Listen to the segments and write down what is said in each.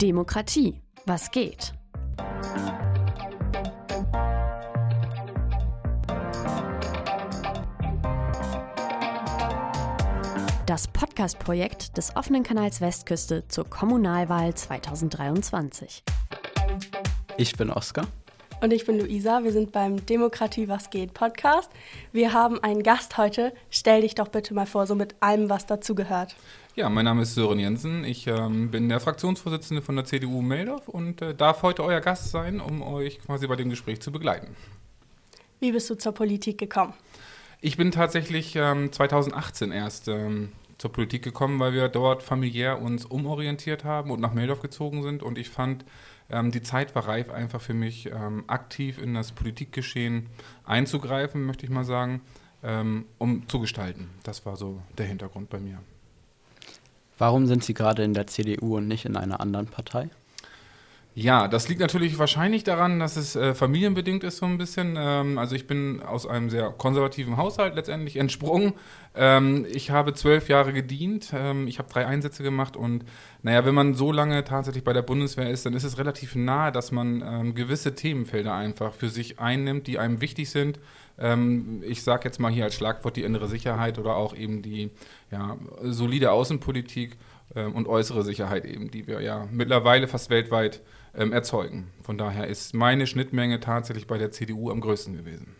Demokratie. Was geht? Das Podcast-Projekt des offenen Kanals Westküste zur Kommunalwahl 2023. Ich bin Oskar. Und ich bin Luisa. Wir sind beim Demokratie Was geht Podcast. Wir haben einen Gast heute. Stell dich doch bitte mal vor, so mit allem, was dazu gehört. Ja, mein Name ist Sören Jensen. Ich ähm, bin der Fraktionsvorsitzende von der CDU Meldorf und äh, darf heute euer Gast sein, um euch quasi bei dem Gespräch zu begleiten. Wie bist du zur Politik gekommen? Ich bin tatsächlich ähm, 2018 erst ähm, zur Politik gekommen, weil wir dort familiär uns umorientiert haben und nach Meldorf gezogen sind. Und ich fand, ähm, die Zeit war reif, einfach für mich ähm, aktiv in das Politikgeschehen einzugreifen, möchte ich mal sagen, ähm, um zu gestalten. Das war so der Hintergrund bei mir. Warum sind Sie gerade in der CDU und nicht in einer anderen Partei? Ja, das liegt natürlich wahrscheinlich daran, dass es äh, familienbedingt ist so ein bisschen. Ähm, also ich bin aus einem sehr konservativen Haushalt letztendlich entsprungen. Ähm, ich habe zwölf Jahre gedient, ähm, ich habe drei Einsätze gemacht und naja, wenn man so lange tatsächlich bei der Bundeswehr ist, dann ist es relativ nahe, dass man ähm, gewisse Themenfelder einfach für sich einnimmt, die einem wichtig sind. Ähm, ich sage jetzt mal hier als Schlagwort die innere Sicherheit oder auch eben die ja, solide Außenpolitik ähm, und äußere Sicherheit eben, die wir ja mittlerweile fast weltweit ähm, erzeugen. Von daher ist meine Schnittmenge tatsächlich bei der CDU am größten gewesen.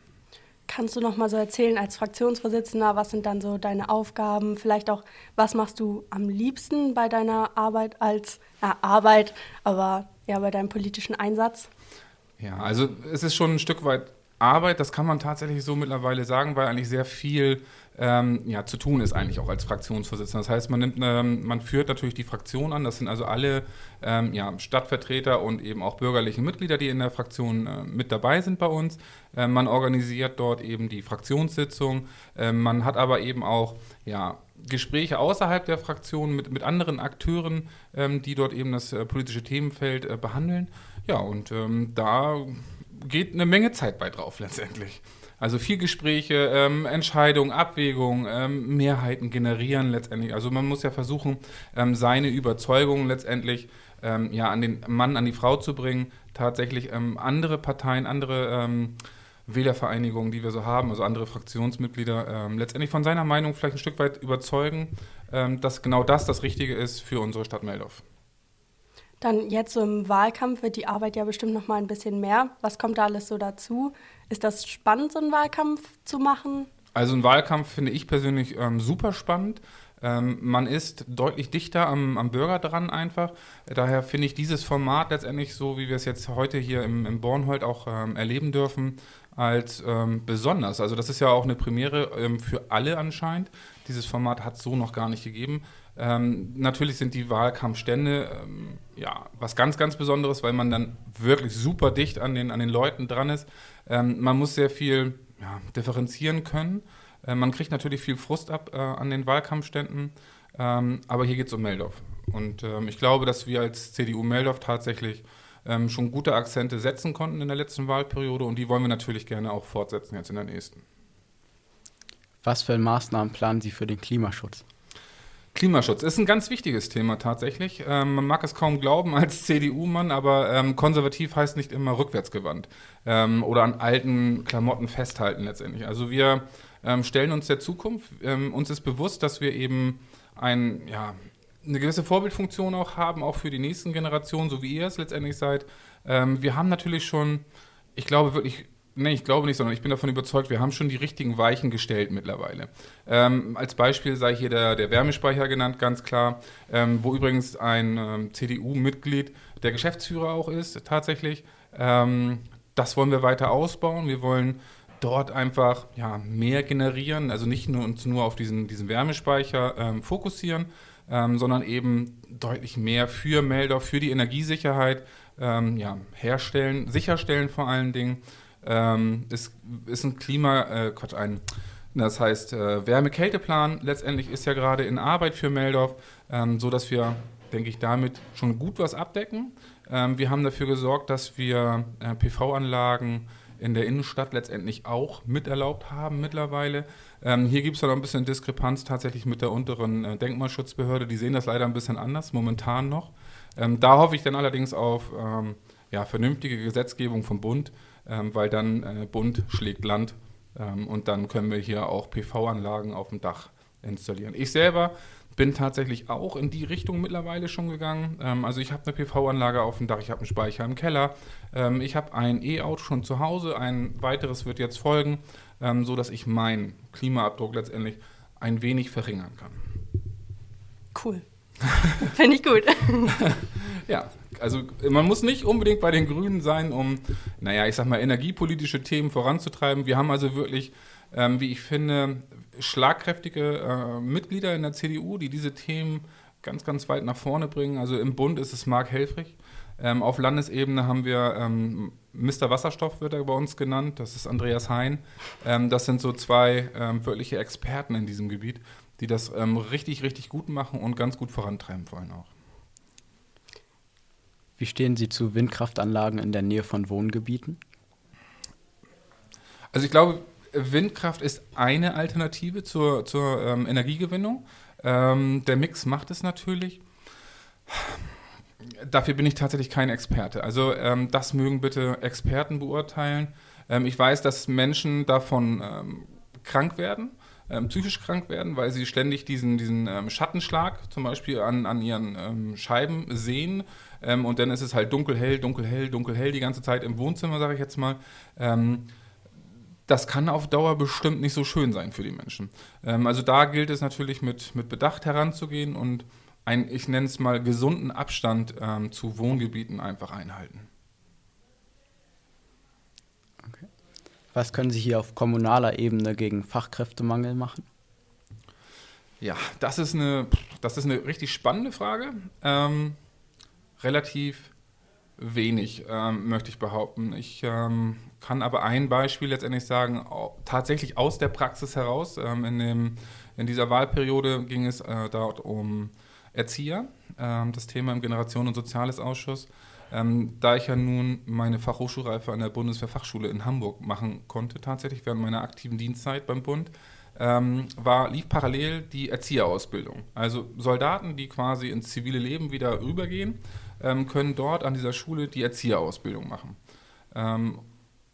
Kannst du noch mal so erzählen als Fraktionsvorsitzender, was sind dann so deine Aufgaben? Vielleicht auch, was machst du am liebsten bei deiner Arbeit als äh, Arbeit, aber ja bei deinem politischen Einsatz? Ja, also es ist schon ein Stück weit Arbeit, das kann man tatsächlich so mittlerweile sagen, weil eigentlich sehr viel ähm, ja, zu tun ist eigentlich auch als Fraktionsvorsitzender. Das heißt, man, nimmt, ähm, man führt natürlich die Fraktion an. Das sind also alle ähm, ja, Stadtvertreter und eben auch bürgerliche Mitglieder, die in der Fraktion äh, mit dabei sind bei uns. Ähm, man organisiert dort eben die Fraktionssitzung. Ähm, man hat aber eben auch ja, Gespräche außerhalb der Fraktion mit, mit anderen Akteuren, ähm, die dort eben das äh, politische Themenfeld äh, behandeln. Ja, und da geht eine Menge Zeit bei drauf letztendlich. Also viel Gespräche, ähm, Entscheidungen, Abwägungen, ähm, Mehrheiten generieren letztendlich. Also man muss ja versuchen, ähm, seine Überzeugungen letztendlich ähm, ja, an den Mann, an die Frau zu bringen. Tatsächlich ähm, andere Parteien, andere ähm, Wählervereinigungen, die wir so haben, also andere Fraktionsmitglieder, letztendlich von seiner Meinung vielleicht ein Stück weit überzeugen, dass genau das das Richtige ist für unsere Stadt Meldorf. Dann jetzt so im Wahlkampf wird die Arbeit ja bestimmt noch mal ein bisschen mehr. Was kommt da alles so dazu? Ist das spannend, so einen Wahlkampf zu machen? Also ein Wahlkampf finde ich persönlich ähm, super spannend. Ähm, man ist deutlich dichter am, am, Bürger dran einfach. Daher finde ich dieses Format letztendlich so, wie wir es jetzt heute hier im, im Bornhold auch ähm, erleben dürfen, als ähm, besonders. Also das ist ja auch eine Premiere ähm, für alle anscheinend. Dieses Format hat es so noch gar nicht gegeben. Ähm, natürlich sind die Wahlkampfstände ähm, ja was ganz, ganz Besonderes, weil man dann wirklich super dicht an den, an den Leuten dran ist. Ähm, man muss sehr viel ja, differenzieren können. Äh, man kriegt natürlich viel Frust ab äh, an den Wahlkampfständen, ähm, aber hier geht es um Meldorf. Und ähm, ich glaube, dass wir als CDU Meldorf tatsächlich ähm, schon gute Akzente setzen konnten in der letzten Wahlperiode und die wollen wir natürlich gerne auch fortsetzen jetzt in der nächsten. Was für Maßnahmen planen Sie für den Klimaschutz? Klimaschutz ist ein ganz wichtiges Thema tatsächlich. Ähm, man mag es kaum glauben als CDU-Mann, aber ähm, konservativ heißt nicht immer rückwärtsgewandt ähm, oder an alten Klamotten festhalten letztendlich. Also wir ähm, stellen uns der Zukunft. Ähm, uns ist bewusst, dass wir eben ein, ja, eine gewisse Vorbildfunktion auch haben, auch für die nächsten Generationen, so wie ihr es letztendlich seid. Ähm, wir haben natürlich schon, ich glaube wirklich Nee, ich glaube nicht, sondern ich bin davon überzeugt, wir haben schon die richtigen Weichen gestellt mittlerweile. Ähm, als Beispiel sei hier der, der Wärmespeicher genannt, ganz klar, ähm, wo übrigens ein ähm, CDU-Mitglied der Geschäftsführer auch ist, tatsächlich. Ähm, das wollen wir weiter ausbauen. Wir wollen dort einfach ja, mehr generieren, also nicht nur uns nur auf diesen, diesen Wärmespeicher ähm, fokussieren, ähm, sondern eben deutlich mehr für Melder, für die Energiesicherheit ja, herstellen, sicherstellen vor allen Dingen. Ähm, ist, ist ein Klima, äh, Quatsch, ein, das heißt äh, Wärme-Kälte-Plan letztendlich ist ja gerade in Arbeit für Meldorf, ähm, so dass wir, denke ich, damit schon gut was abdecken. Ähm, wir haben dafür gesorgt, dass wir äh, PV-Anlagen in der Innenstadt letztendlich auch miterlaubt haben mittlerweile. Ähm, hier gibt es noch ein bisschen Diskrepanz tatsächlich mit der unteren äh, Denkmalschutzbehörde. Die sehen das leider ein bisschen anders, momentan noch. Ähm, da hoffe ich dann allerdings auf ähm, ja, vernünftige Gesetzgebung vom Bund, weil dann äh, Bund schlägt Land ähm, und dann können wir hier auch PV-Anlagen auf dem Dach installieren. Ich selber bin tatsächlich auch in die Richtung mittlerweile schon gegangen. Ähm, also ich habe eine PV-Anlage auf dem Dach, ich habe einen Speicher im Keller, ähm, ich habe ein E-Auto schon zu Hause, ein weiteres wird jetzt folgen, ähm, so ich meinen Klimaabdruck letztendlich ein wenig verringern kann. Cool. Finde ich gut. ja, also man muss nicht unbedingt bei den Grünen sein, um, naja, ich sag mal, energiepolitische Themen voranzutreiben. Wir haben also wirklich, ähm, wie ich finde, schlagkräftige äh, Mitglieder in der CDU, die diese Themen ganz, ganz weit nach vorne bringen. Also im Bund ist es Marc Helfrich. Ähm, auf Landesebene haben wir ähm, Mr. Wasserstoff, wird er bei uns genannt. Das ist Andreas Hein. Ähm, das sind so zwei ähm, wirkliche Experten in diesem Gebiet, die das ähm, richtig, richtig gut machen und ganz gut vorantreiben wollen auch. Wie stehen Sie zu Windkraftanlagen in der Nähe von Wohngebieten? Also ich glaube, Windkraft ist eine Alternative zur, zur ähm, Energiegewinnung. Ähm, der Mix macht es natürlich. Dafür bin ich tatsächlich kein Experte. Also ähm, das mögen bitte Experten beurteilen. Ähm, ich weiß, dass Menschen davon ähm, krank werden, ähm, psychisch krank werden, weil sie ständig diesen, diesen Schattenschlag zum Beispiel an, an ihren Scheiben sehen. und dann ist es halt dunkelhell, dunkelhell, dunkelhell die ganze Zeit im Wohnzimmer, sage ich jetzt mal das kann auf Dauer bestimmt nicht so schön sein für die Menschen. Ähm, also da gilt es natürlich mit, mit Bedacht heranzugehen und einen, ich nenne es mal, gesunden Abstand ähm, zu Wohngebieten einfach einhalten. Was können Sie hier auf kommunaler Ebene gegen Fachkräftemangel machen? Ja, das ist eine, das ist eine richtig spannende Frage. Ähm, relativ wenig, ähm, möchte ich behaupten. Ich ähm, kann aber ein Beispiel letztendlich sagen, tatsächlich aus der Praxis heraus. Ähm, in, dem, in dieser Wahlperiode ging es äh, dort um Erzieher, ähm, das Thema im Generation- und Soziales Ausschuss. Ähm, da ich ja nun meine Fachhochschulreife an der Bundeswehrfachschule in Hamburg machen konnte, tatsächlich während meiner aktiven Dienstzeit beim Bund, ähm, war, lief parallel die Erzieherausbildung. Also Soldaten, die quasi ins zivile Leben wieder rübergehen, ähm, können dort an dieser Schule die Erzieherausbildung machen. Ähm,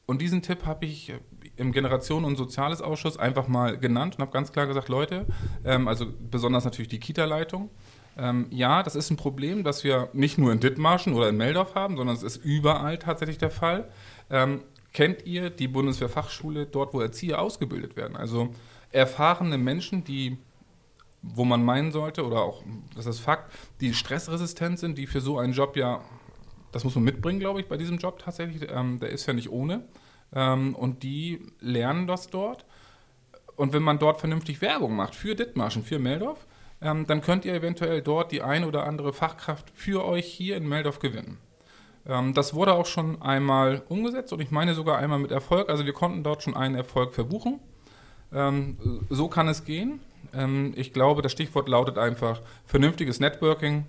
und diesen Tipp habe ich im Generationen- und Soziales Ausschuss einfach mal genannt und habe ganz klar gesagt, Leute, ähm, also besonders natürlich die Kita-Leitung, ähm, ja, das ist ein Problem, das wir nicht nur in Dithmarschen oder in Meldorf haben, sondern es ist überall tatsächlich der Fall. Ähm, kennt ihr die Bundeswehrfachschule dort, wo Erzieher ausgebildet werden? Also erfahrene Menschen, die wo man meinen sollte, oder auch, das ist Fakt, die stressresistent sind, die für so einen Job ja, das muss man mitbringen, glaube ich, bei diesem Job tatsächlich, ähm, der ist ja nicht ohne. Ähm, und die lernen das dort. Und wenn man dort vernünftig Werbung macht für Dithmarschen, für Meldorf, ähm, dann könnt ihr eventuell dort die ein oder andere Fachkraft für euch hier in Meldorf gewinnen. Ähm, das wurde auch schon einmal umgesetzt und ich meine sogar einmal mit Erfolg. Also wir konnten dort schon einen Erfolg verbuchen. Ähm, so kann es gehen. Ähm, ich glaube, das Stichwort lautet einfach vernünftiges Networking,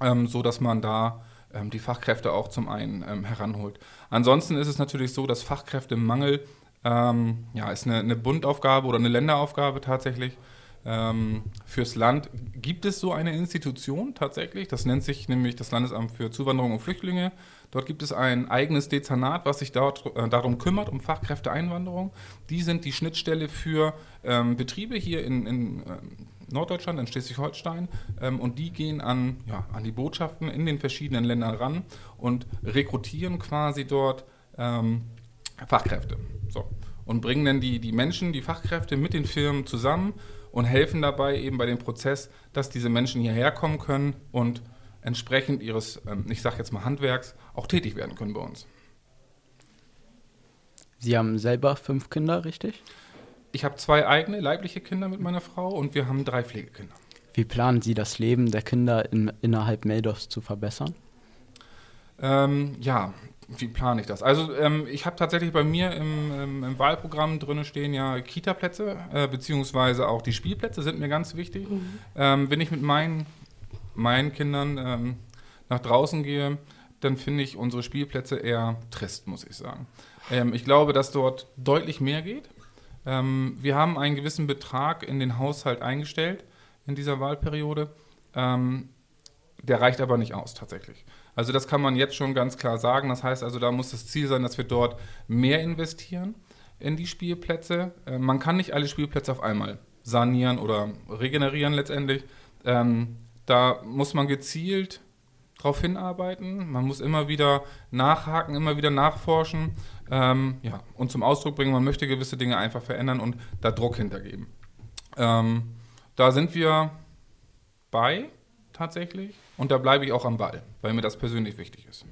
ähm, so dass man da ähm, die Fachkräfte auch zum einen ähm, heranholt. Ansonsten ist es natürlich so, dass Fachkräftemangel ja, ist eine, eine Bundaufgabe oder eine Länderaufgabe tatsächlich. Ähm, fürs Land gibt es so eine Institution tatsächlich. Das nennt sich nämlich das Landesamt für Zuwanderung und Flüchtlinge. Dort gibt es ein eigenes Dezernat, was sich dort, äh, darum kümmert, um Fachkräfteeinwanderung. Die sind die Schnittstelle für ähm, Betriebe hier in, in äh, Norddeutschland, in Schleswig-Holstein. Ähm, und die gehen an, ja, an die Botschaften in den verschiedenen Ländern ran und rekrutieren quasi dort ähm, Fachkräfte. So. Und bringen dann die, die Menschen, die Fachkräfte mit den Firmen zusammen und helfen dabei eben bei dem Prozess, dass diese Menschen hierher kommen können und entsprechend ihres, ähm, ich sage jetzt mal Handwerks, auch tätig werden können bei uns. Sie haben selber fünf Kinder, richtig? Ich habe zwei eigene leibliche Kinder mit meiner Frau und wir haben drei Pflegekinder. Wie planen Sie das Leben der Kinder in, innerhalb Meldorfs zu verbessern? Ähm, ja, wie plane ich das? Also ähm, ich habe tatsächlich bei mir im, im, im Wahlprogramm drin stehen ja Kita-Plätze, äh, beziehungsweise auch die Spielplätze sind mir ganz wichtig. Mhm. Ähm, wenn ich mit meinen, meinen Kindern ähm, nach draußen gehe, dann finde ich unsere Spielplätze eher trist, muss ich sagen. Ähm, ich glaube, dass dort deutlich mehr geht. Ähm, wir haben einen gewissen Betrag in den Haushalt eingestellt in dieser Wahlperiode. Ähm, der reicht aber nicht aus, tatsächlich. Also das kann man jetzt schon ganz klar sagen. Das heißt also, da muss das Ziel sein, dass wir dort mehr investieren in die Spielplätze. Äh, man kann nicht alle Spielplätze auf einmal sanieren oder regenerieren letztendlich. Ähm, da muss man gezielt darauf hinarbeiten. Man muss immer wieder nachhaken, immer wieder nachforschen ähm, ja, und zum Ausdruck bringen, man möchte gewisse Dinge einfach verändern und da Druck hintergeben. Ähm, da sind wir bei tatsächlich und da bleibe ich auch am Ball, weil mir das persönlich wichtig ist.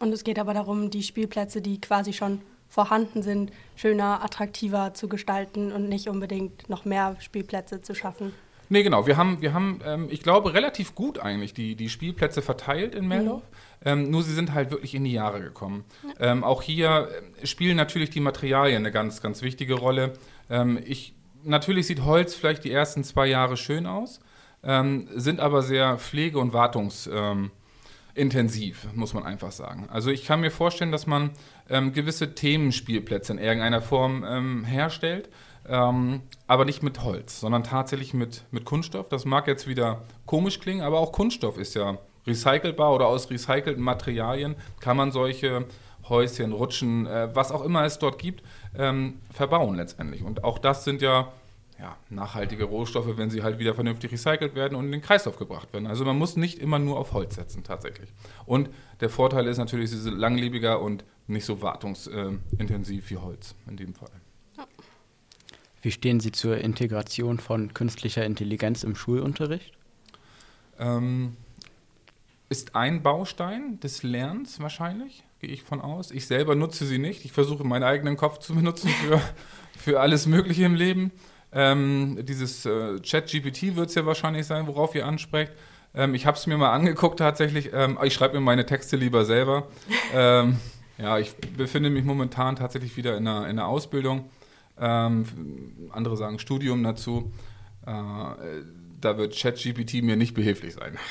Und es geht aber darum, die Spielplätze, die quasi schon vorhanden sind, schöner, attraktiver zu gestalten und nicht unbedingt noch mehr Spielplätze zu schaffen. Nee, genau. Wir haben, wir haben ähm, ich glaube, relativ gut eigentlich die, die Spielplätze verteilt in Meldorf. Mhm. Ähm, nur sie sind halt wirklich in die Jahre gekommen. Ja. Ähm, auch hier äh, spielen natürlich die Materialien eine ganz, ganz wichtige Rolle. Ähm, ich, natürlich sieht Holz vielleicht die ersten zwei Jahre schön aus, ähm, sind aber sehr pflege- und wartungsintensiv, muss man einfach sagen. Also ich kann mir vorstellen, dass man ähm, gewisse Themenspielplätze in irgendeiner Form herstellt ähm, aber nicht mit Holz, sondern tatsächlich mit, mit Kunststoff. Das mag jetzt wieder komisch klingen, aber auch Kunststoff ist ja recycelbar oder aus recycelten Materialien kann man solche Häuschen, Rutschen, äh, was auch immer es dort gibt, ähm, verbauen letztendlich. Und auch das sind ja, ja, nachhaltige Rohstoffe, wenn sie halt wieder vernünftig recycelt werden und in den Kreislauf gebracht werden. Also man muss nicht immer nur auf Holz setzen tatsächlich. Und der Vorteil ist natürlich, sie sind langlebiger und nicht so wartungsintensiv wie Holz in dem Fall. Wie stehen Sie zur Integration von künstlicher Intelligenz im Schulunterricht? Ähm, ist ein Baustein des Lernens wahrscheinlich, gehe ich von aus. Ich selber nutze sie nicht. Ich versuche meinen eigenen Kopf zu benutzen für, für alles Mögliche im Leben. Ähm, dieses äh, Chat-GPT wird es ja wahrscheinlich sein, worauf ihr ansprecht. Ähm, ich habe es mir mal angeguckt tatsächlich. Ähm, ich schreibe mir meine Texte lieber selber. Ähm, ja, ich befinde mich momentan tatsächlich wieder in einer, in einer Ausbildung ähm, andere sagen Studium dazu. Äh, da wird ChatGPT mir nicht behilflich sein.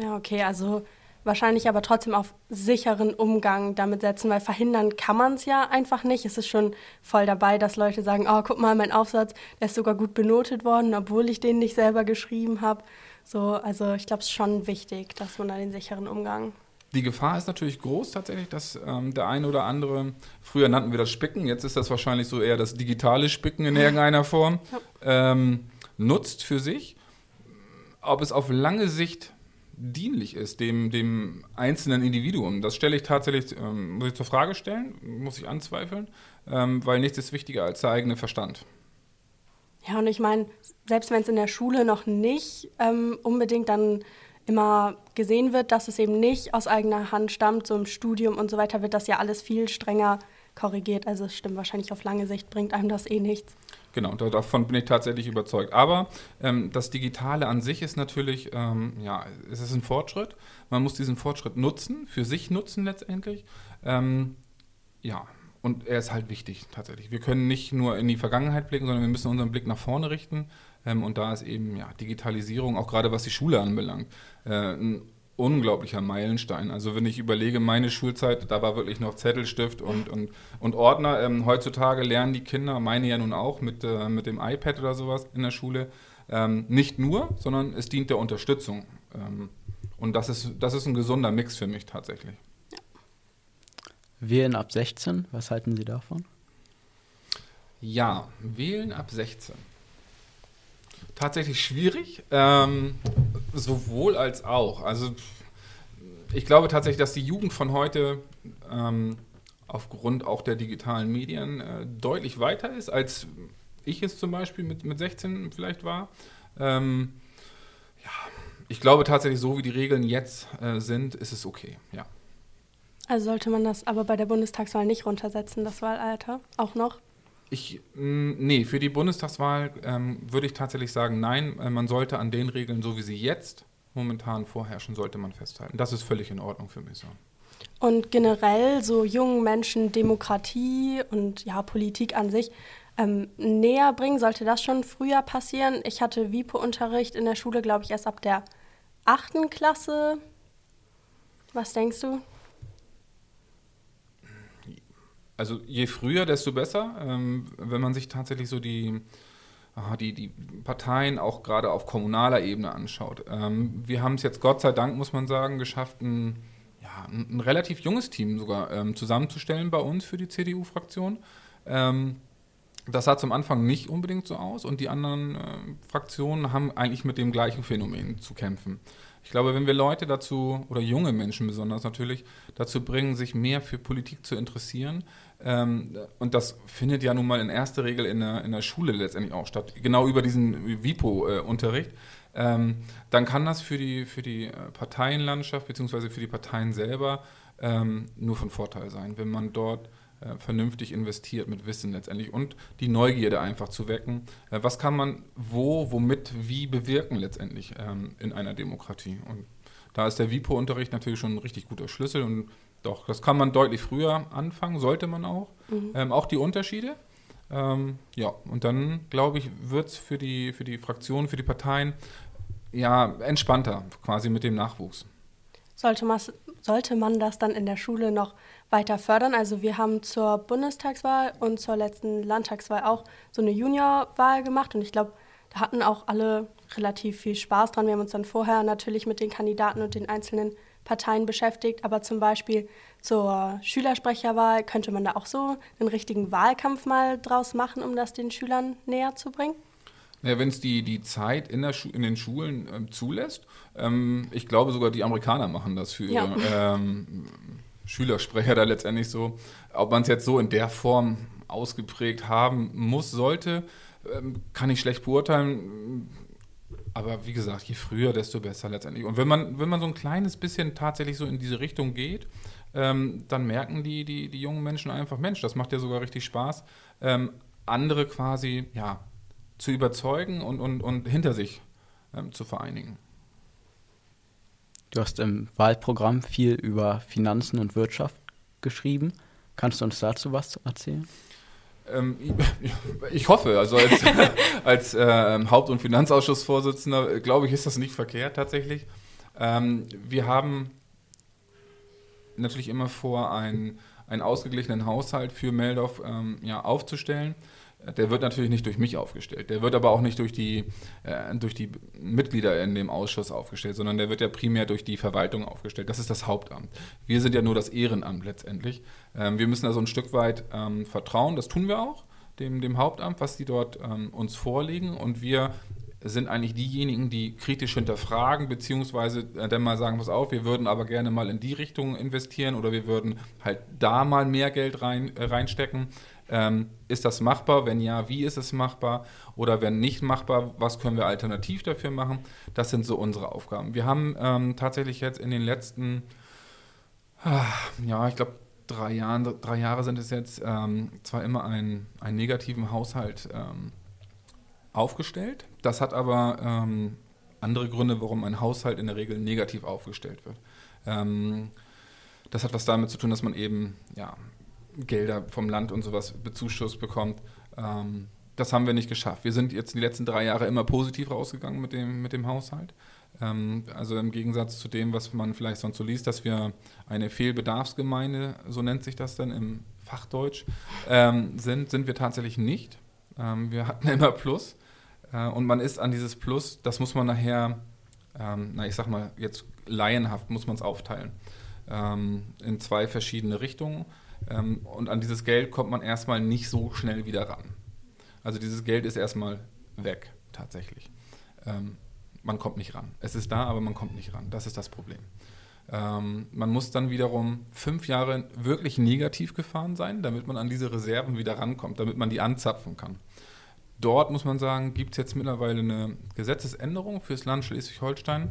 Ja, okay, also wahrscheinlich aber trotzdem auf sicheren Umgang damit setzen, weil verhindern kann man es ja einfach nicht. Es ist schon voll dabei, dass Leute sagen, oh, guck mal, mein Aufsatz, der ist sogar gut benotet worden, obwohl ich den nicht selber geschrieben habe. So, also ich glaube, es ist schon wichtig, dass man da den sicheren Umgang die Gefahr ist natürlich groß tatsächlich, dass ähm, der eine oder andere, früher nannten wir das Spicken, jetzt ist das wahrscheinlich so eher das digitale Spicken in irgendeiner Form, ähm, nutzt für sich. Ob es auf lange Sicht dienlich ist, dem, dem einzelnen Individuum, das stelle ich tatsächlich, ähm, muss ich zur Frage stellen, muss ich anzweifeln, ähm, weil nichts ist wichtiger als der eigene Verstand. Ja, und ich meine, selbst wenn es in der Schule noch nicht ähm, unbedingt dann immer gesehen wird, dass es eben nicht aus eigener Hand stammt, so im Studium und so weiter wird das ja alles viel strenger korrigiert. Also es stimmt wahrscheinlich auf lange Sicht bringt einem das eh nichts. Genau, davon bin ich tatsächlich überzeugt. Aber ähm, das Digitale an sich ist natürlich, ähm, ja, es ist ein Fortschritt. Man muss diesen Fortschritt nutzen, für sich nutzen letztendlich. Ähm, ja, und er ist halt wichtig tatsächlich. Wir können nicht nur in die Vergangenheit blicken, sondern wir müssen unseren Blick nach vorne richten. Ähm, und da ist eben ja, Digitalisierung, auch gerade was die Schule anbelangt, äh, ein unglaublicher Meilenstein. Also wenn ich überlege, meine Schulzeit, da war wirklich noch Zettelstift und, und, und Ordner. Ähm, heutzutage lernen die Kinder, meine ja nun auch, mit, äh, mit dem iPad oder sowas in der Schule. Ähm, nicht nur, sondern es dient der Unterstützung. Ähm, und das ist, das ist ein gesunder Mix für mich tatsächlich. Wählen ab 16, was halten Sie davon? Ja, wählen ab 16 tatsächlich schwierig, ähm, sowohl als auch. Also ich glaube tatsächlich, dass die Jugend von heute ähm, aufgrund auch der digitalen Medien äh, deutlich weiter ist, als ich es zum Beispiel mit, mit 16 vielleicht war. Ähm, ja, ich glaube tatsächlich, so wie die Regeln jetzt äh, sind, ist es okay, ja. Also sollte man das aber bei der Bundestagswahl nicht runtersetzen, das Wahlalter, auch noch? Ich, mm, nee, für die Bundestagswahl ähm, würde ich tatsächlich sagen, nein, äh, man sollte an den Regeln, so wie sie jetzt momentan vorherrschen, sollte man festhalten. Das ist völlig in Ordnung für mich so. Und generell so jungen Menschen Demokratie und ja, Politik an sich ähm, näher bringen, sollte das schon früher passieren? Ich hatte WIPO-Unterricht in der Schule, glaube ich, erst ab der achten Klasse Was denkst du? Also je früher, desto besser. Ähm, wenn man sich tatsächlich so die, die, die Parteien auch gerade auf kommunaler Ebene anschaut. Ähm, wir haben es jetzt Gott sei Dank, muss man sagen, geschafft, ein, ja, ein, relativ junges Team sogar ähm, zusammenzustellen bei uns für die CDU-Fraktion. Das sah zum Anfang nicht unbedingt so aus und die anderen äh, Fraktionen haben eigentlich mit dem gleichen Phänomen zu kämpfen. Ich glaube, wenn wir Leute dazu, oder junge Menschen besonders natürlich, dazu bringen, sich mehr für Politik zu interessieren, und das findet ja nun mal in erster Regel in der, in der Schule letztendlich auch statt, genau über diesen WIPO-Unterricht, ähm, dann kann das für die, für die äh, Parteienlandschaft bzw. für die Parteien selber ähm, nur von Vorteil sein, wenn man dort äh, vernünftig investiert mit Wissen letztendlich und die Neugierde einfach zu wecken. Äh, was kann man wo, womit, wie bewirken letztendlich ähm, in einer Demokratie? Und da ist der WIPO-Unterricht natürlich schon ein richtig guter Schlüssel und doch, das kann man deutlich früher anfangen, sollte man auch. Mhm. Ähm, auch die Unterschiede. Ähm, ja, und dann, glaube ich, wird es für die, für die Fraktionen, für die Parteien ja entspannter quasi mit dem Nachwuchs. Sollte man, sollte man das dann in der Schule noch weiter fördern? Also wir haben zur Bundestagswahl und zur letzten Landtagswahl auch so eine Juniorwahl gemacht und ich glaube, da hatten auch alle relativ viel Spaß dran. Wir haben uns dann vorher natürlich mit den Kandidaten und den einzelnen Parteien beschäftigt, aber zum Beispiel zur Schülersprecherwahl könnte man da auch so einen richtigen Wahlkampf mal draus machen, um das den Schülern näher zu bringen? Ja, wenn es die, die Zeit in, der in den Schulen ähm, zulässt. Ähm, ich glaube sogar, die Amerikaner machen das für ja. ähm, Schülersprecher da letztendlich so. Ob man es jetzt so in der Form ausgeprägt haben muss, sollte, ähm, kann ich schlecht beurteilen. Aber wie gesagt, je früher, desto besser letztendlich. Und wenn man, wenn man so ein kleines bisschen tatsächlich so in diese Richtung geht, ähm, dann merken die, die, die jungen Menschen einfach, Mensch, das macht ja sogar richtig Spaß, ähm, andere quasi ja, zu überzeugen und, und, und hinter sich ähm, zu vereinigen. Du hast im Wahlprogramm viel über Finanzen und Wirtschaft geschrieben. Kannst du uns dazu was erzählen? Ähm, ich hoffe, also als, als äh, Haupt- und Finanzausschussvorsitzender, äh, glaube ich, ist das nicht verkehrt tatsächlich. Ähm, wir haben natürlich immer vor, einen, einen ausgeglichenen Haushalt für Meldorf ähm, ja, aufzustellen. Der wird natürlich nicht durch mich aufgestellt, der wird aber auch nicht durch die, äh, durch die Mitglieder in dem Ausschuss aufgestellt, sondern der wird ja primär durch die Verwaltung aufgestellt. Das ist das Hauptamt. Wir sind ja nur das Ehrenamt letztendlich. Ähm, wir müssen also ein Stück weit ähm, vertrauen, das tun wir auch, dem, dem Hauptamt, was die dort ähm, uns vorlegen. Und wir sind eigentlich diejenigen, die kritisch hinterfragen, beziehungsweise äh, dann mal sagen, pass auf, wir würden aber gerne mal in die Richtung investieren oder wir würden halt da mal mehr Geld rein, äh, reinstecken. Ähm, ist das machbar? Wenn ja, wie ist es machbar? Oder wenn nicht machbar, was können wir alternativ dafür machen? Das sind so unsere Aufgaben. Wir haben ähm, tatsächlich jetzt in den letzten, ah, ja, ich glaube, drei Jahren, drei Jahre sind es jetzt, ähm, zwar immer einen, einen negativen Haushalt ähm, aufgestellt. Das hat aber ähm, andere Gründe, warum ein Haushalt in der Regel negativ aufgestellt wird. Ähm, das hat was damit zu tun, dass man eben ja, Gelder vom Land und sowas bezuschusst bekommt. Ähm, das haben wir nicht geschafft. Wir sind jetzt die letzten drei Jahre immer positiv rausgegangen mit dem, mit dem Haushalt. Ähm, also im Gegensatz zu dem, was man vielleicht sonst so liest, dass wir eine Fehlbedarfsgemeinde, so nennt sich das dann im Fachdeutsch, ähm, sind, sind wir tatsächlich nicht. Ähm, wir hatten immer Plus. Äh, und man ist an dieses Plus, das muss man nachher, ähm, na ich sag mal, jetzt laienhaft muss man es aufteilen. Ähm, in zwei verschiedene Richtungen. Ähm, und an dieses Geld kommt man erstmal nicht so schnell wieder ran. Also dieses Geld ist erstmal weg, tatsächlich. Ähm, man kommt nicht ran. Es ist da, aber man kommt nicht ran. Das ist das Problem. Ähm, man muss dann wiederum fünf Jahre wirklich negativ gefahren sein, damit man an diese Reserven wieder rankommt, damit man die anzapfen kann. Dort muss man sagen, gibt es jetzt mittlerweile eine Gesetzesänderung fürs Land Schleswig-Holstein,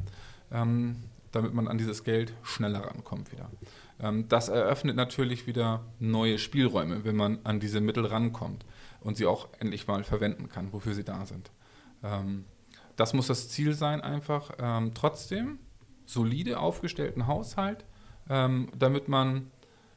ähm, damit man an dieses Geld schneller rankommt wieder. Ähm, das eröffnet natürlich wieder neue Spielräume, wenn man an diese Mittel rankommt und sie auch endlich mal verwenden kann, wofür sie da sind. Ähm, das muss das Ziel sein, einfach ähm, trotzdem solide aufgestellten Haushalt, damit man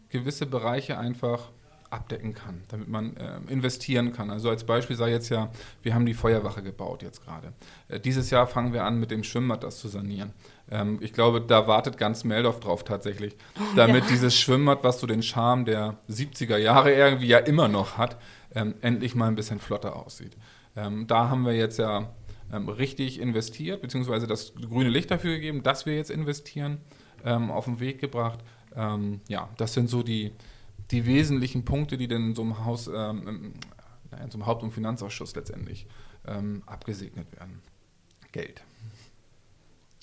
gewisse Bereiche einfach abdecken kann, damit man äh, investieren kann. Also als Beispiel sei jetzt ja, wir haben die Feuerwache gebaut jetzt gerade. Äh, dieses Jahr fangen wir an, mit dem Schwimmbad das zu sanieren. Ähm, ich glaube, da wartet ganz Meldorf drauf tatsächlich, oh, damit ja. dieses Schwimmbad, was so den Charme der 70er Jahre irgendwie ja immer noch hat, ähm, endlich mal ein bisschen flotter aussieht. Ähm, da haben wir jetzt ja ähm, richtig investiert, beziehungsweise das grüne Licht dafür gegeben, dass wir jetzt investieren, ähm, auf den Weg gebracht. Ähm, ja, das sind so die, die wesentlichen Punkte, die denn in so einem Haus, ähm, in so einem Haupt- und Finanzausschuss letztendlich ähm, abgesegnet werden. Geld.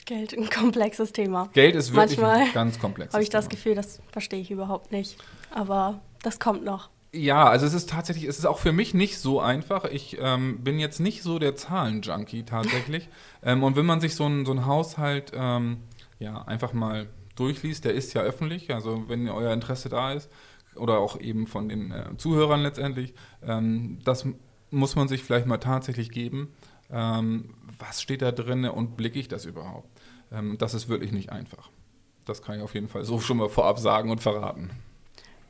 Geld, ein komplexes Thema. Geld ist wirklich Manchmal ein ganz komplexes Habe ich das Gefühl, das verstehe ich überhaupt nicht. Aber das kommt noch. Ja, also es ist tatsächlich, es ist auch für mich nicht so einfach. Ich ähm, bin jetzt nicht so der Zahlen-Junkie tatsächlich. ähm, und wenn man sich so einen so Haushalt ähm, ja, einfach mal durchliest, der ist ja öffentlich, also wenn euer Interesse da ist, oder auch eben von den äh, Zuhörern letztendlich, ähm, das muss man sich vielleicht mal tatsächlich geben. Ähm, was steht da drin und blicke ich das überhaupt? Ähm, das ist wirklich nicht einfach. Das kann ich auf jeden Fall so schon mal vorab sagen und verraten.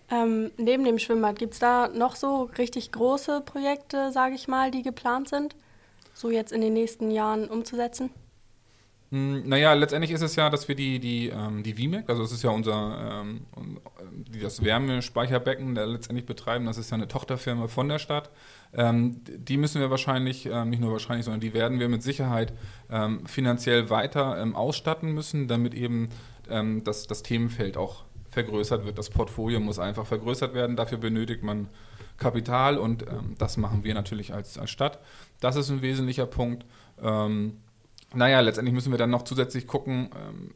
Ähm, neben dem Schwimmbad, gibt es da noch so richtig große Projekte, sage ich mal, die geplant sind, so jetzt in den nächsten Jahren umzusetzen? Hm, naja, letztendlich ist es ja, dass wir die, die, ähm, die VMAC, also es ist ja unser, ähm, das Wärmespeicherbecken da letztendlich betreiben, das ist ja eine Tochterfirma von der Stadt. Ähm, die müssen wir wahrscheinlich, ähm, nicht nur wahrscheinlich, sondern die werden wir mit Sicherheit ähm, finanziell weiter ähm, ausstatten müssen, damit eben das, das Themenfeld auch vergrößert wird. Das Portfolio muss einfach vergrößert werden. Dafür benötigt man Kapital und das machen wir natürlich als, als Stadt. Das ist ein wesentlicher Punkt. Ähm, naja, letztendlich müssen wir dann noch zusätzlich gucken, ähm,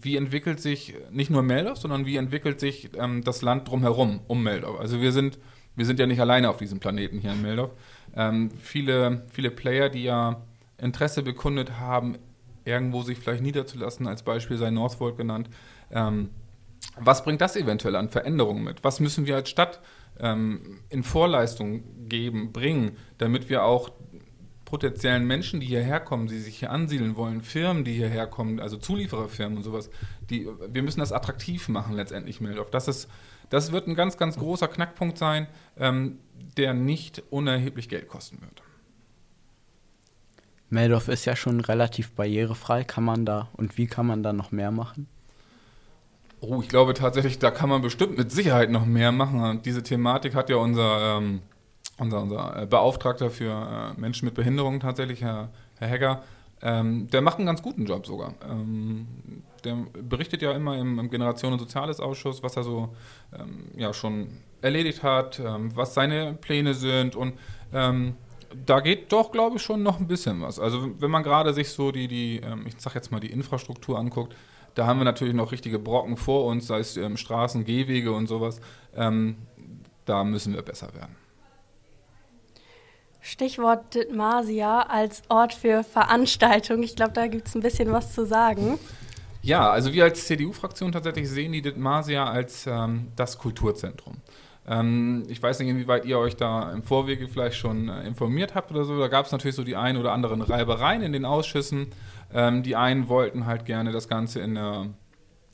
wie entwickelt sich nicht nur Meldorf, sondern wie entwickelt sich ähm, das Land drumherum um Meldorf. Also wir sind, wir sind ja nicht alleine auf diesem Planeten hier in Meldorf. Ähm, viele, viele Player, die ja Interesse bekundet haben, irgendwo sich vielleicht niederzulassen, als Beispiel sei Northvolt genannt. Was bringt das eventuell an Veränderungen mit? Was müssen wir als Stadt in Vorleistung geben, bringen, damit wir auch potenziellen Menschen, die hierher kommen, die sich hier ansiedeln wollen, Firmen, die hierher kommen, also Zuliefererfirmen und sowas, die, wir müssen das attraktiv machen letztendlich, Meldorf. Das, ist, das wird ein ganz, ganz großer Knackpunkt sein, ähm, der nicht unerheblich Geld kosten wird. Meldorf ist ja schon relativ barrierefrei. Kann man da und wie kann man da noch mehr machen? Oh, ich glaube tatsächlich, da kann man bestimmt mit Sicherheit noch mehr machen. Und diese Thematik hat ja unser ähm, unser, unser äh, Beauftragter für äh, Menschen mit Behinderung tatsächlich, Herr, Herr Hegger, ähm, der macht einen ganz guten Job sogar. Ähm, der berichtet ja immer im, im Generation- und Soziales-Ausschuss, was er so ähm, ja, schon erledigt hat, ähm, was seine Pläne sind und ähm, da geht doch, glaube ich, schon noch ein bisschen was. Also wenn man gerade sich so die, die ähm, ich sag jetzt mal, die Infrastruktur anguckt, da haben wir natürlich noch richtige Brocken vor uns, sei es Straßen, Gehwege und sowas. da müssen wir besser werden. Stichwort Dithmasia als Ort für Veranstaltungen. Ich glaube, da gibt es ein bisschen was zu sagen. Ja, also wir als CDU-Fraktion tatsächlich sehen die Dithmasia als ähm, das Kulturzentrum. Ähm, ich weiß nicht, inwieweit ihr euch da im Vorwege vielleicht schon äh, informiert habt oder so. Da gab es natürlich so die ein oder anderen Reibereien in den Ausschüssen. Ähm, die einen wollten halt gerne das Ganze in der,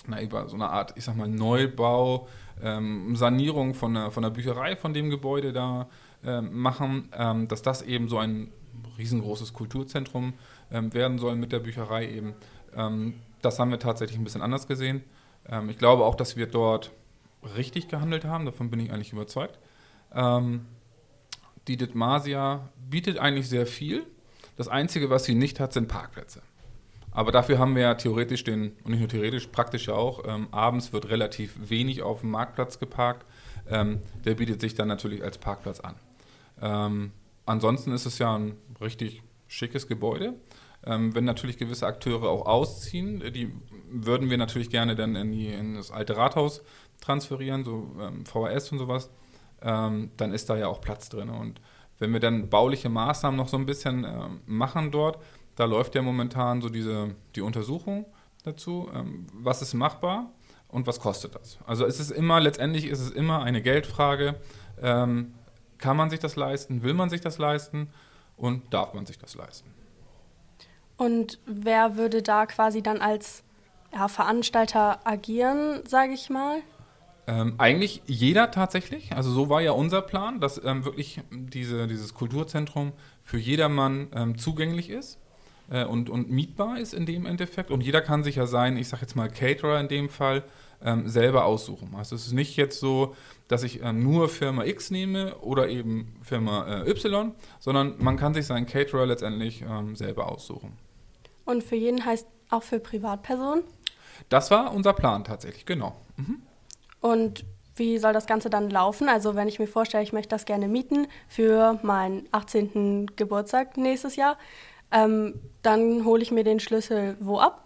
na, über so eine Art, ich sag mal, Neubau, ähm, Sanierung von der, von der Bücherei von dem Gebäude da ähm, machen, ähm, dass das eben so ein riesengroßes Kulturzentrum ähm, werden soll mit der Bücherei eben. Ähm, das haben wir tatsächlich ein bisschen anders gesehen. Ähm, ich glaube auch, dass wir dort richtig gehandelt haben, davon bin ich eigentlich überzeugt. Die Dithmasia bietet eigentlich sehr viel. Das Einzige, was sie nicht hat, sind Parkplätze. Aber dafür haben wir ja theoretisch den, und nicht nur theoretisch, praktisch ja auch, ähm, abends wird relativ wenig auf dem Marktplatz geparkt. Ähm, der bietet sich dann natürlich als Parkplatz an. Ähm, ansonsten ist es ja ein richtig schickes Gebäude. Ähm, wenn natürlich gewisse Akteure auch ausziehen, die würden wir natürlich gerne dann in, die, in das alte Rathaus transferieren, so ähm, VHS und sowas, ähm, dann ist da ja auch Platz drin. Und wenn wir dann bauliche Maßnahmen noch so ein bisschen äh, machen dort, da läuft ja momentan so diese, die Untersuchung dazu, ähm, was ist machbar und was kostet das. Also es ist immer, letztendlich ist es immer eine Geldfrage, ähm, kann man sich das leisten? Will man sich das leisten? Und darf man sich das leisten? Und wer würde da quasi dann als ja, Veranstalter agieren, sage ich mal? Ähm, eigentlich jeder tatsächlich. Also so war ja unser Plan, dass ähm, wirklich diese, dieses Kulturzentrum für jedermann ähm, zugänglich ist äh, und, und mietbar ist in dem Endeffekt. Und jeder kann sich ja sein, ich sage jetzt mal Caterer in dem Fall, ähm, selber aussuchen. Also es ist nicht jetzt so, dass ich ähm, nur Firma X nehme oder eben Firma äh, Y, sondern man kann sich seinen Caterer letztendlich ähm, selber aussuchen. Und für jeden heißt auch für Privatpersonen? Das war unser Plan tatsächlich, genau. Mhm. Und wie soll das Ganze dann laufen? Also wenn ich mir vorstelle, ich möchte das gerne mieten für meinen 18. Geburtstag nächstes Jahr, ähm, dann hole ich mir den Schlüssel wo ab?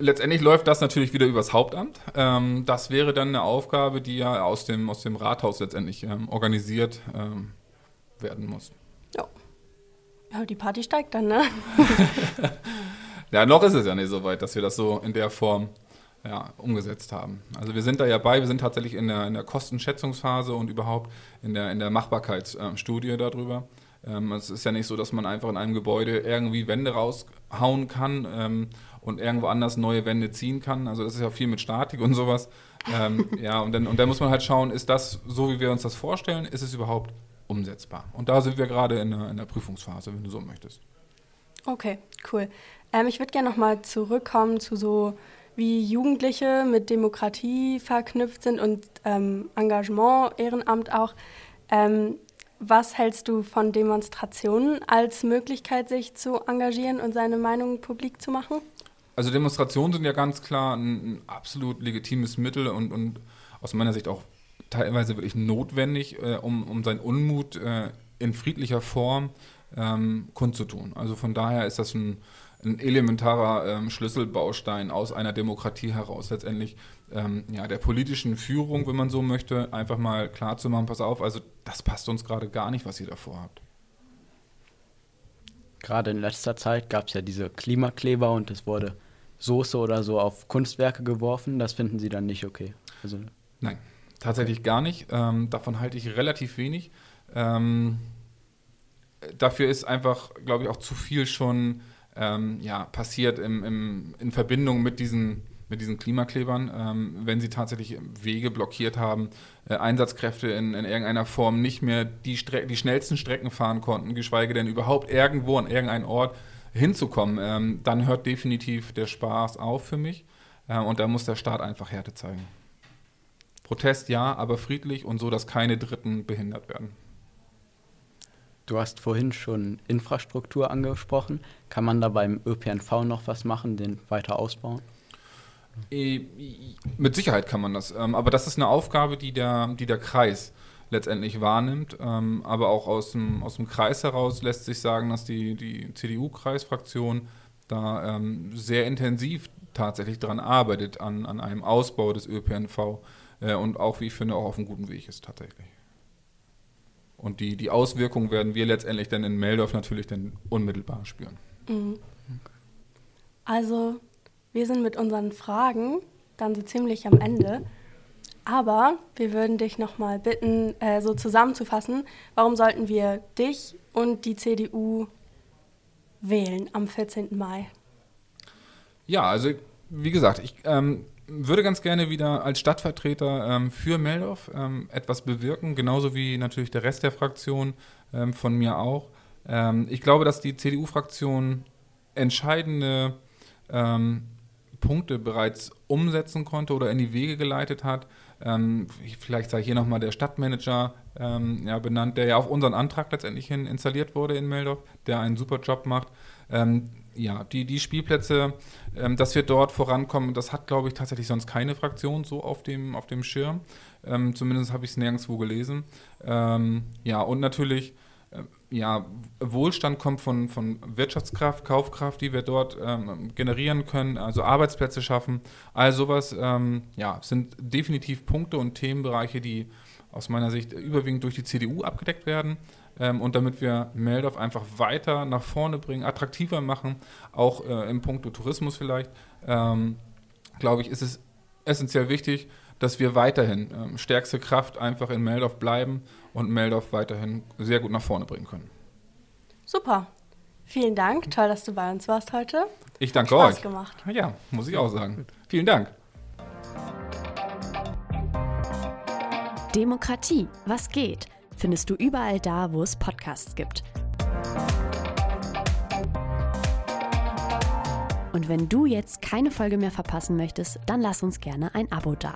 Letztendlich läuft das natürlich wieder übers Hauptamt. Ähm, das wäre dann eine Aufgabe, die ja aus dem, aus dem Rathaus letztendlich ähm, organisiert ähm, werden muss. Ja. ja, die Party steigt dann, ne? ja, noch ist es ja nicht so weit, dass wir das so in der Form ja, umgesetzt haben. Also wir sind da ja bei, wir sind tatsächlich in der, in der Kostenschätzungsphase und überhaupt in der, in der Machbarkeitsstudie darüber. Ähm, es ist ja nicht so, dass man einfach in einem Gebäude irgendwie Wände raushauen kann ähm, und irgendwo anders neue Wände ziehen kann. Also das ist ja viel mit Statik und sowas. Ähm, ja, und dann, und dann muss man halt schauen, ist das so, wie wir uns das vorstellen, ist es überhaupt umsetzbar? Und da sind wir gerade in der, in der Prüfungsphase, wenn du so möchtest. Okay, cool. Ähm, ich würde gerne nochmal zurückkommen zu so wie Jugendliche mit Demokratie verknüpft sind und ähm, Engagement, Ehrenamt auch. Ähm, was hältst du von Demonstrationen als Möglichkeit, sich zu engagieren und seine Meinung publik zu machen? Also Demonstrationen sind ja ganz klar ein, ein absolut legitimes Mittel und, und, aus meiner Sicht auch teilweise wirklich notwendig, äh, um, um seinen Unmut äh, in friedlicher Form ähm, kundzutun. Also von daher ist das ein, ein elementarer ähm, Schlüsselbaustein aus einer Demokratie heraus. Letztendlich ähm, ja, der politischen Führung, wenn man so möchte, einfach mal klar zu machen, pass auf, also das passt uns gerade gar nicht, was ihr davor habt. Gerade in letzter Zeit gab es ja diese Klimakleber und es wurde Soße oder so auf Kunstwerke geworfen. Das finden Sie dann nicht okay? Also Nein, tatsächlich gar nicht. Ähm, davon halte ich relativ wenig. Ähm, dafür ist einfach, glaube ich, auch zu viel schon ähm, ja, passiert im, im, in Verbindung mit diesen, mit diesen Klimaklebern, ähm, wenn sie tatsächlich Wege blockiert haben, äh, Einsatzkräfte in, in, irgendeiner Form nicht mehr die, die schnellsten Strecken fahren konnten, geschweige denn überhaupt irgendwo an irgendeinen Ort hinzukommen, ähm, dann hört definitiv der Spaß auf für mich äh, und da muss der Staat einfach Härte zeigen. Protest ja, aber friedlich und so, dass keine Dritten behindert werden. Du hast vorhin schon Infrastruktur angesprochen. Kann man da beim ÖPNV noch was machen, den weiter ausbauen? Äh, mit Sicherheit kann man das. Ähm, aber das ist eine Aufgabe, die der, die der Kreis letztendlich wahrnimmt. Ähm, aber auch aus dem, aus dem Kreis heraus lässt sich sagen, dass die, die CDU-Kreisfraktion da ähm, sehr intensiv tatsächlich daran arbeitet, an, an einem Ausbau des ÖPNV äh, und auch, wie ich finde, auch auf einem guten Weg ist tatsächlich. Und die, die Auswirkungen werden wir letztendlich dann in Meldorf natürlich dann unmittelbar spüren. Mhm. Also, wir sind mit unseren Fragen dann so ziemlich am Ende. Aber wir würden dich nochmal bitten, äh, so zusammenzufassen, warum sollten wir dich und die CDU wählen am 14. Mai? Ja, also wie gesagt, ich ähm, würde ganz gerne wieder als Stadtvertreter ähm, für Meldorf ähm, etwas bewirken, genauso wie natürlich der Rest der Fraktion ähm, von mir auch. Ähm, ich glaube, dass die CDU-Fraktion entscheidende ähm, Punkte bereits umsetzen konnte oder in die Wege geleitet hat. Ähm, vielleicht sei hier nochmal der Stadtmanager ja, benannt, der ja auf unseren Antrag letztendlich hin installiert wurde in Meldorf, der einen super Job macht ja, die, die Spielplätze, ähm, dass wir dort vorankommen, das hat, glaube ich, tatsächlich sonst keine Fraktion so auf dem, auf dem Schirm. Ähm, zumindest habe ich es nirgendwo gelesen. Ähm, ja, und natürlich, ja, Wohlstand kommt von, von Wirtschaftskraft, Kaufkraft, die wir dort ähm, generieren können, also Arbeitsplätze schaffen. All sowas, ähm, ja, sind definitiv Punkte und Themenbereiche, die aus meiner Sicht überwiegend durch die CDU abgedeckt werden. Ähm, und damit wir Meldorf einfach weiter nach vorne bringen, attraktiver machen, auch äh, im Punkto Tourismus vielleicht, ähm, glaube ich, ist es essentiell wichtig, dass wir weiterhin ähm, stärkste Kraft einfach in Meldorf bleiben und Meldorf weiterhin sehr gut nach vorne bringen können. Super. Vielen Dank. Toll, dass du bei uns warst heute. Ich danke Spaß euch. gemacht. Ja, muss ich auch sagen. Vielen Dank. Demokratie, was geht, findest du überall da, wo es Podcasts gibt. Und wenn du jetzt keine Folge mehr verpassen möchtest, dann lass uns gerne ein Abo da.